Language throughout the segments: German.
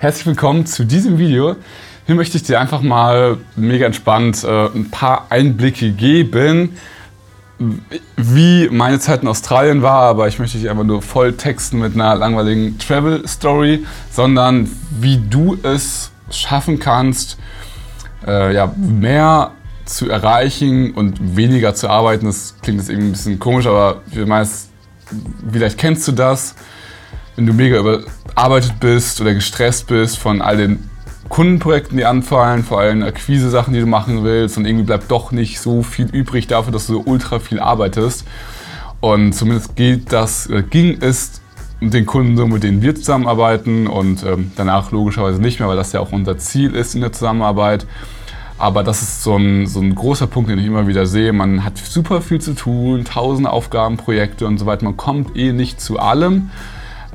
herzlich willkommen zu diesem Video. Hier möchte ich dir einfach mal mega entspannt äh, ein paar Einblicke geben, wie meine Zeit in Australien war, aber ich möchte dich einfach nur voll texten mit einer langweiligen Travel Story, sondern wie du es schaffen kannst, äh, ja, mehr zu erreichen und weniger zu arbeiten. Das klingt jetzt irgendwie ein bisschen komisch, aber meist, vielleicht kennst du das, wenn du mega überarbeitet bist oder gestresst bist von all den Kundenprojekten, die anfallen, vor allem Akquise-Sachen, die du machen willst und irgendwie bleibt doch nicht so viel übrig dafür, dass du so ultra viel arbeitest. Und zumindest geht das, ging es den Kunden, mit denen wir zusammenarbeiten und ähm, danach logischerweise nicht mehr, weil das ja auch unser Ziel ist in der Zusammenarbeit. Aber das ist so ein, so ein großer Punkt, den ich immer wieder sehe. Man hat super viel zu tun, tausende Aufgaben, Projekte und so weiter. Man kommt eh nicht zu allem.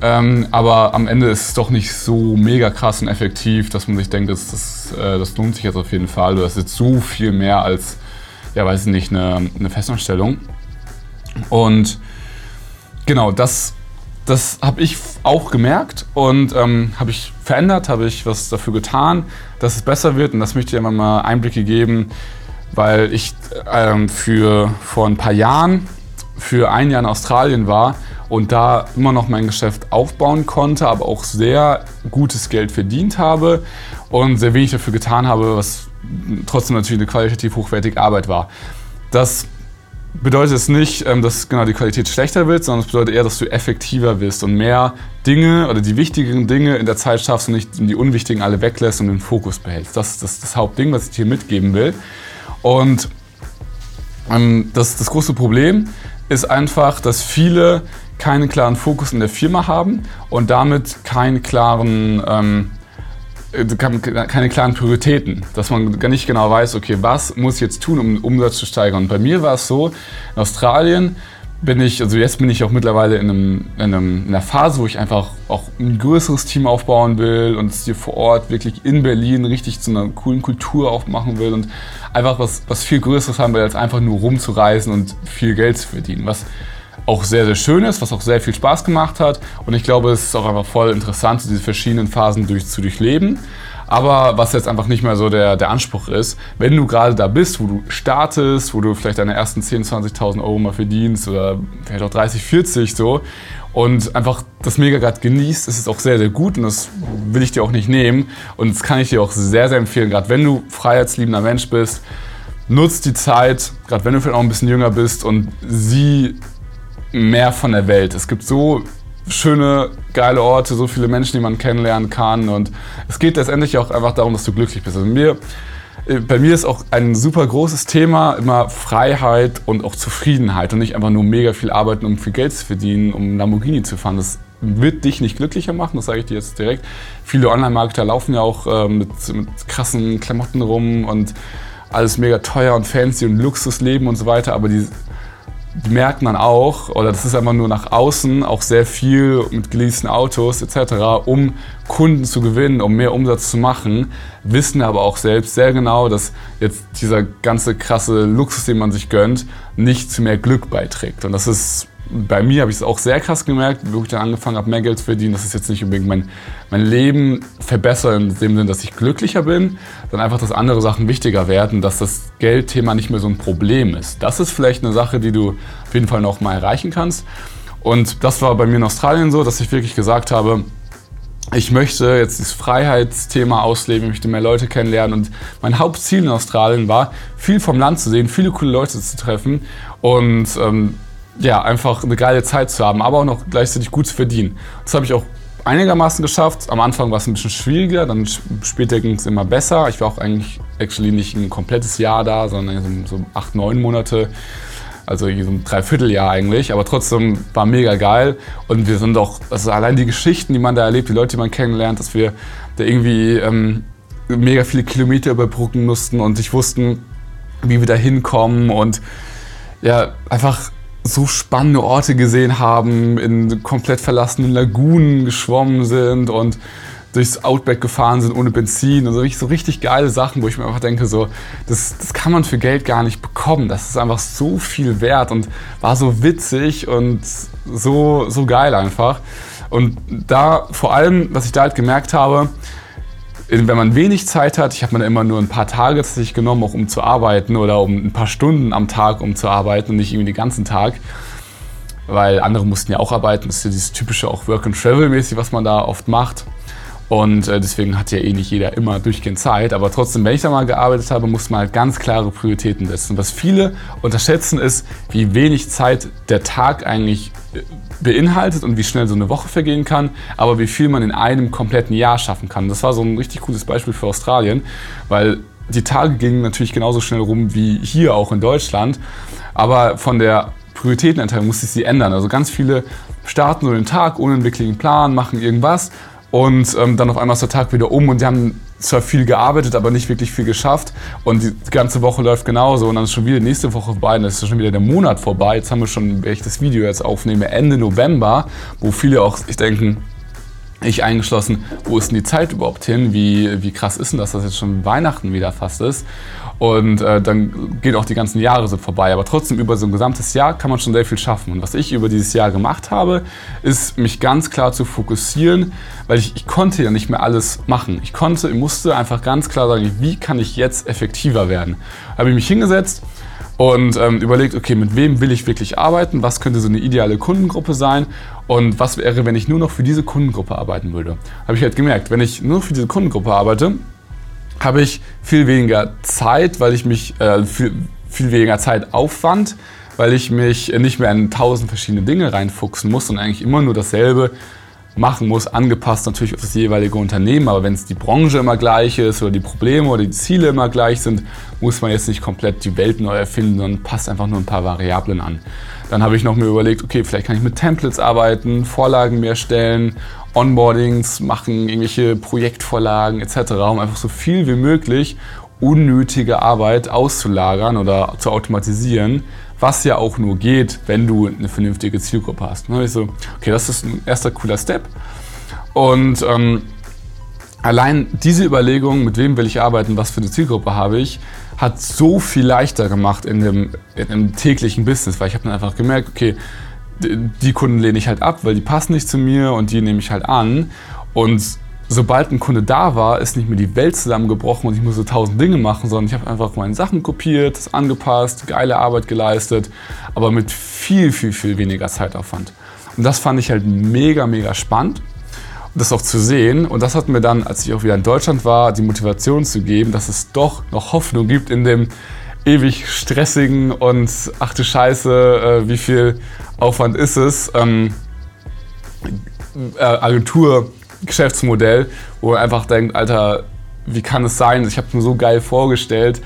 Ähm, aber am Ende ist es doch nicht so mega krass und effektiv, dass man sich denkt, das, das, äh, das lohnt sich jetzt auf jeden Fall. Das ist jetzt so viel mehr als, ja, weiß ich nicht, eine, eine Festanstellung. Und genau, das das habe ich auch gemerkt und ähm, habe ich verändert, habe ich was dafür getan, dass es besser wird und das möchte ich einfach mal Einblicke geben, weil ich ähm, für vor ein paar Jahren für ein Jahr in Australien war und da immer noch mein Geschäft aufbauen konnte, aber auch sehr gutes Geld verdient habe und sehr wenig dafür getan habe, was trotzdem natürlich eine qualitativ hochwertige Arbeit war. Das bedeutet es nicht, ähm, dass genau die Qualität schlechter wird, sondern es bedeutet eher, dass du effektiver bist und mehr Dinge oder die wichtigen Dinge in der Zeit schaffst und nicht die unwichtigen alle weglässt und den Fokus behältst. Das ist das, das Hauptding, was ich dir mitgeben will. Und ähm, das, das große Problem ist einfach, dass viele keinen klaren Fokus in der Firma haben und damit keinen klaren ähm, äh, keine klaren Prioritäten, dass man gar nicht genau weiß, okay, was muss ich jetzt tun, um den Umsatz zu steigern. Und bei mir war es so, in Australien bin ich, also jetzt bin ich auch mittlerweile in, einem, in, einem, in einer Phase, wo ich einfach auch ein größeres Team aufbauen will und es hier vor Ort wirklich in Berlin richtig zu einer coolen Kultur aufmachen will und einfach was, was viel Größeres haben will, als einfach nur rumzureisen und viel Geld zu verdienen. Was auch sehr, sehr schön ist, was auch sehr viel Spaß gemacht hat. Und ich glaube, es ist auch einfach voll interessant, diese verschiedenen Phasen durch, zu durchleben. Aber was jetzt einfach nicht mehr so der, der Anspruch ist, wenn du gerade da bist, wo du startest, wo du vielleicht deine ersten 10.000, 20.000 Euro mal verdienst oder vielleicht auch 30, 40 so und einfach das mega gerade genießt, ist es auch sehr, sehr gut und das will ich dir auch nicht nehmen. Und das kann ich dir auch sehr, sehr empfehlen, gerade wenn du freiheitsliebender Mensch bist, nutzt die Zeit, gerade wenn du vielleicht auch ein bisschen jünger bist und sieh mehr von der Welt. Es gibt so schöne, geile Orte, so viele Menschen, die man kennenlernen kann. Und es geht letztendlich auch einfach darum, dass du glücklich bist. Also mir, äh, bei mir ist auch ein super großes Thema immer Freiheit und auch Zufriedenheit und nicht einfach nur mega viel arbeiten, um viel Geld zu verdienen, um Lamborghini zu fahren. Das wird dich nicht glücklicher machen, das sage ich dir jetzt direkt. Viele Online-Marketer laufen ja auch äh, mit, mit krassen Klamotten rum und alles mega teuer und fancy und Luxusleben und so weiter, aber die merken dann auch, oder das ist einfach nur nach außen, auch sehr viel mit geleasten Autos etc., um Kunden zu gewinnen, um mehr Umsatz zu machen, wissen aber auch selbst sehr genau, dass jetzt dieser ganze krasse Luxus, den man sich gönnt, nicht zu mehr Glück beiträgt. Und das ist bei mir habe ich es auch sehr krass gemerkt, wo ich dann angefangen habe, mehr Geld zu verdienen, dass es jetzt nicht unbedingt mein, mein Leben verbessert, in dem Sinne, dass ich glücklicher bin, sondern einfach, dass andere Sachen wichtiger werden, dass das Geldthema nicht mehr so ein Problem ist. Das ist vielleicht eine Sache, die du auf jeden Fall noch mal erreichen kannst. Und das war bei mir in Australien so, dass ich wirklich gesagt habe, ich möchte jetzt das Freiheitsthema ausleben, ich möchte mehr Leute kennenlernen und mein Hauptziel in Australien war, viel vom Land zu sehen, viele coole Leute zu treffen und ähm, ja, einfach eine geile Zeit zu haben, aber auch noch gleichzeitig gut zu verdienen. Das habe ich auch einigermaßen geschafft. Am Anfang war es ein bisschen schwieriger, dann später ging es immer besser. Ich war auch eigentlich actually nicht ein komplettes Jahr da, sondern so, acht, neun Monate. Also so ein Dreivierteljahr eigentlich, aber trotzdem war mega geil. Und wir sind auch, also allein die Geschichten, die man da erlebt, die Leute, die man kennenlernt, dass wir da irgendwie ähm, mega viele Kilometer überbrücken mussten und sich wussten, wie wir da hinkommen und ja, einfach so spannende Orte gesehen haben, in komplett verlassenen Lagunen geschwommen sind und durchs Outback gefahren sind ohne Benzin und so richtig, so richtig geile Sachen, wo ich mir einfach denke, so, das, das kann man für Geld gar nicht bekommen. Das ist einfach so viel wert und war so witzig und so, so geil einfach. Und da vor allem, was ich da halt gemerkt habe, wenn man wenig Zeit hat, ich habe mir immer nur ein paar Tage sich genommen, auch um zu arbeiten oder um ein paar Stunden am Tag um zu arbeiten und nicht irgendwie den ganzen Tag, weil andere mussten ja auch arbeiten. Das ist ja dieses typische auch Work and Travel mäßig, was man da oft macht. Und äh, deswegen hat ja eh nicht jeder immer durchgehend Zeit. Aber trotzdem, wenn ich da mal gearbeitet habe, muss man halt ganz klare Prioritäten setzen. Was viele unterschätzen ist, wie wenig Zeit der Tag eigentlich beinhaltet und wie schnell so eine Woche vergehen kann, aber wie viel man in einem kompletten Jahr schaffen kann. Das war so ein richtig cooles Beispiel für Australien, weil die Tage gingen natürlich genauso schnell rum wie hier auch in Deutschland. Aber von der Prioritäteneinteilung musste ich sie ändern. Also ganz viele starten so den Tag ohne einen wirklichen Plan, machen irgendwas und ähm, dann auf einmal ist der Tag wieder um und die haben zwar viel gearbeitet, aber nicht wirklich viel geschafft. Und die ganze Woche läuft genauso und dann ist schon wieder nächste Woche vorbei, dann ist schon wieder der Monat vorbei. Jetzt haben wir schon, wenn ich das Video jetzt aufnehme, Ende November, wo viele auch sich denken, ich eingeschlossen, wo ist denn die Zeit überhaupt hin? Wie, wie krass ist denn das, dass jetzt schon Weihnachten wieder fast ist? Und äh, dann geht auch die ganzen Jahre so vorbei. Aber trotzdem über so ein gesamtes Jahr kann man schon sehr viel schaffen. Und was ich über dieses Jahr gemacht habe, ist mich ganz klar zu fokussieren, weil ich, ich konnte ja nicht mehr alles machen. Ich konnte, ich musste einfach ganz klar sagen, wie kann ich jetzt effektiver werden? Habe ich mich hingesetzt und ähm, überlegt, okay, mit wem will ich wirklich arbeiten? Was könnte so eine ideale Kundengruppe sein? Und was wäre, wenn ich nur noch für diese Kundengruppe arbeiten würde? Habe ich halt gemerkt, wenn ich nur für diese Kundengruppe arbeite, habe ich viel weniger Zeit, weil ich mich äh, viel, viel weniger Zeitaufwand, weil ich mich nicht mehr in tausend verschiedene Dinge reinfuchsen muss und eigentlich immer nur dasselbe machen muss, angepasst natürlich auf das jeweilige Unternehmen. Aber wenn es die Branche immer gleich ist oder die Probleme oder die Ziele immer gleich sind, muss man jetzt nicht komplett die Welt neu erfinden, sondern passt einfach nur ein paar Variablen an. Dann habe ich noch mir überlegt, okay, vielleicht kann ich mit Templates arbeiten, Vorlagen mehr stellen, Onboardings machen, irgendwelche Projektvorlagen etc., um einfach so viel wie möglich unnötige Arbeit auszulagern oder zu automatisieren, was ja auch nur geht, wenn du eine vernünftige Zielgruppe hast. Und dann ich so, okay, das ist ein erster cooler Step. Und ähm, allein diese Überlegung, mit wem will ich arbeiten, was für eine Zielgruppe habe ich, hat so viel leichter gemacht in dem, in dem täglichen Business, weil ich habe dann einfach gemerkt, okay, die Kunden lehne ich halt ab, weil die passen nicht zu mir und die nehme ich halt an. Und sobald ein Kunde da war, ist nicht mehr die Welt zusammengebrochen und ich musste tausend Dinge machen, sondern ich habe einfach meine Sachen kopiert, das angepasst, geile Arbeit geleistet, aber mit viel, viel, viel weniger Zeitaufwand. Und das fand ich halt mega, mega spannend, das auch zu sehen. Und das hat mir dann, als ich auch wieder in Deutschland war, die Motivation zu geben, dass es doch noch Hoffnung gibt in dem ewig stressigen und ach du Scheiße, äh, wie viel Aufwand ist es, ähm, äh, Agentur-Geschäftsmodell, wo man einfach denkt, Alter, wie kann es sein? Ich habe es mir so geil vorgestellt,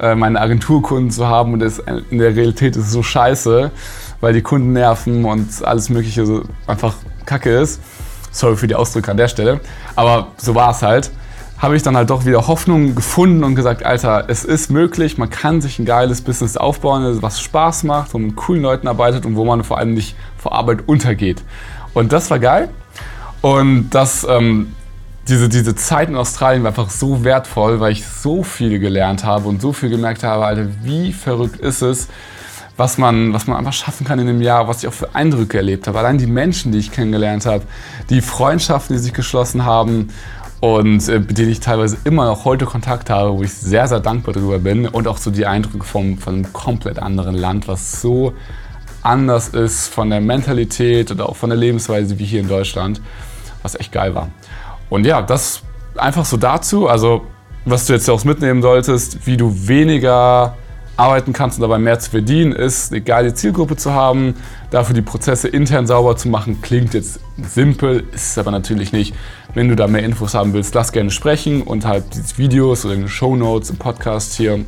äh, meine Agenturkunden zu haben und das, in der Realität ist es so scheiße, weil die Kunden nerven und alles Mögliche so einfach kacke ist. Sorry für die Ausdrücke an der Stelle, aber so war es halt habe ich dann halt doch wieder Hoffnung gefunden und gesagt, Alter, es ist möglich, man kann sich ein geiles Business aufbauen, was Spaß macht, wo man mit coolen Leuten arbeitet und wo man vor allem nicht vor Arbeit untergeht. Und das war geil. Und das, ähm, diese, diese Zeit in Australien war einfach so wertvoll, weil ich so viel gelernt habe und so viel gemerkt habe, Alter, wie verrückt ist es, was man, was man einfach schaffen kann in einem Jahr, was ich auch für Eindrücke erlebt habe. Allein die Menschen, die ich kennengelernt habe, die Freundschaften, die sich geschlossen haben und äh, mit denen ich teilweise immer noch heute Kontakt habe, wo ich sehr, sehr dankbar darüber bin und auch so die Eindrücke vom, von einem komplett anderen Land, was so anders ist von der Mentalität oder auch von der Lebensweise wie hier in Deutschland, was echt geil war. Und ja, das einfach so dazu, also was du jetzt auch mitnehmen solltest, wie du weniger arbeiten kannst und dabei mehr zu verdienen, ist eine geile Zielgruppe zu haben, dafür die Prozesse intern sauber zu machen. Klingt jetzt simpel, ist es aber natürlich nicht. Wenn du da mehr Infos haben willst, lass gerne sprechen und halt die Videos oder die Show Notes im Podcast hier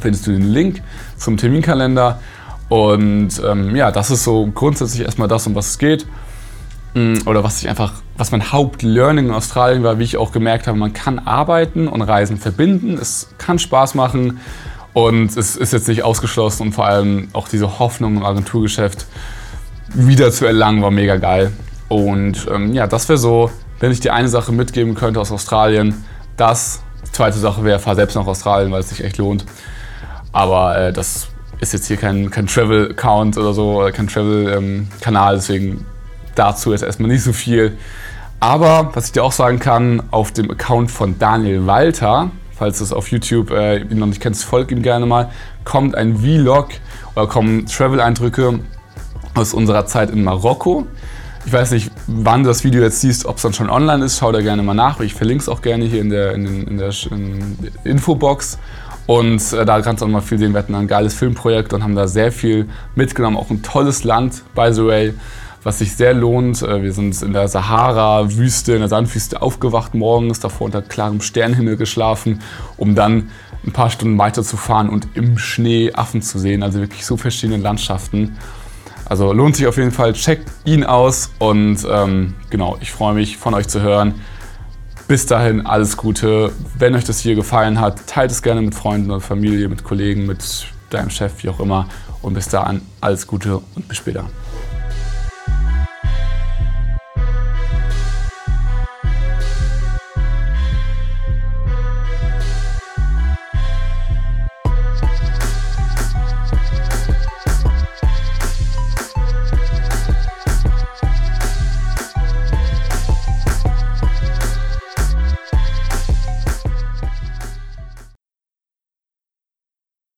findest du den Link zum Terminkalender. Und ähm, ja, das ist so grundsätzlich erstmal das, um was es geht. Mm, oder was ich einfach, was mein Hauptlearning in Australien war, wie ich auch gemerkt habe, man kann arbeiten und Reisen verbinden. Es kann Spaß machen. Und es ist jetzt nicht ausgeschlossen und vor allem auch diese Hoffnung im Agenturgeschäft wieder zu erlangen, war mega geil. Und ähm, ja, das wäre so, wenn ich dir eine Sache mitgeben könnte aus Australien, das. Zweite Sache wäre, fahr selbst nach Australien, weil es sich echt lohnt. Aber äh, das ist jetzt hier kein, kein Travel-Account oder so, oder kein Travel-Kanal, deswegen dazu jetzt erstmal nicht so viel. Aber was ich dir auch sagen kann, auf dem Account von Daniel Walter, falls du es auf YouTube äh, noch nicht kennst, folg ihm gerne mal, kommt ein Vlog oder kommen Travel-Eindrücke aus unserer Zeit in Marokko. Ich weiß nicht, wann du das Video jetzt siehst, ob es dann schon online ist. Schau da gerne mal nach. Ich verlinke es auch gerne hier in der, in, in der in Infobox. Und äh, da kannst du auch mal viel sehen. Wir hatten ein geiles Filmprojekt und haben da sehr viel mitgenommen. Auch ein tolles Land, by the way, was sich sehr lohnt. Äh, wir sind in der Sahara-Wüste, in der Sandwüste aufgewacht morgens, davor unter klarem Sternenhimmel geschlafen, um dann ein paar Stunden weiterzufahren und im Schnee Affen zu sehen. Also wirklich so verschiedene Landschaften. Also lohnt sich auf jeden Fall. Checkt ihn aus und ähm, genau, ich freue mich von euch zu hören. Bis dahin alles Gute. Wenn euch das hier gefallen hat, teilt es gerne mit Freunden oder Familie, mit Kollegen, mit deinem Chef, wie auch immer. Und bis dahin alles Gute und bis später.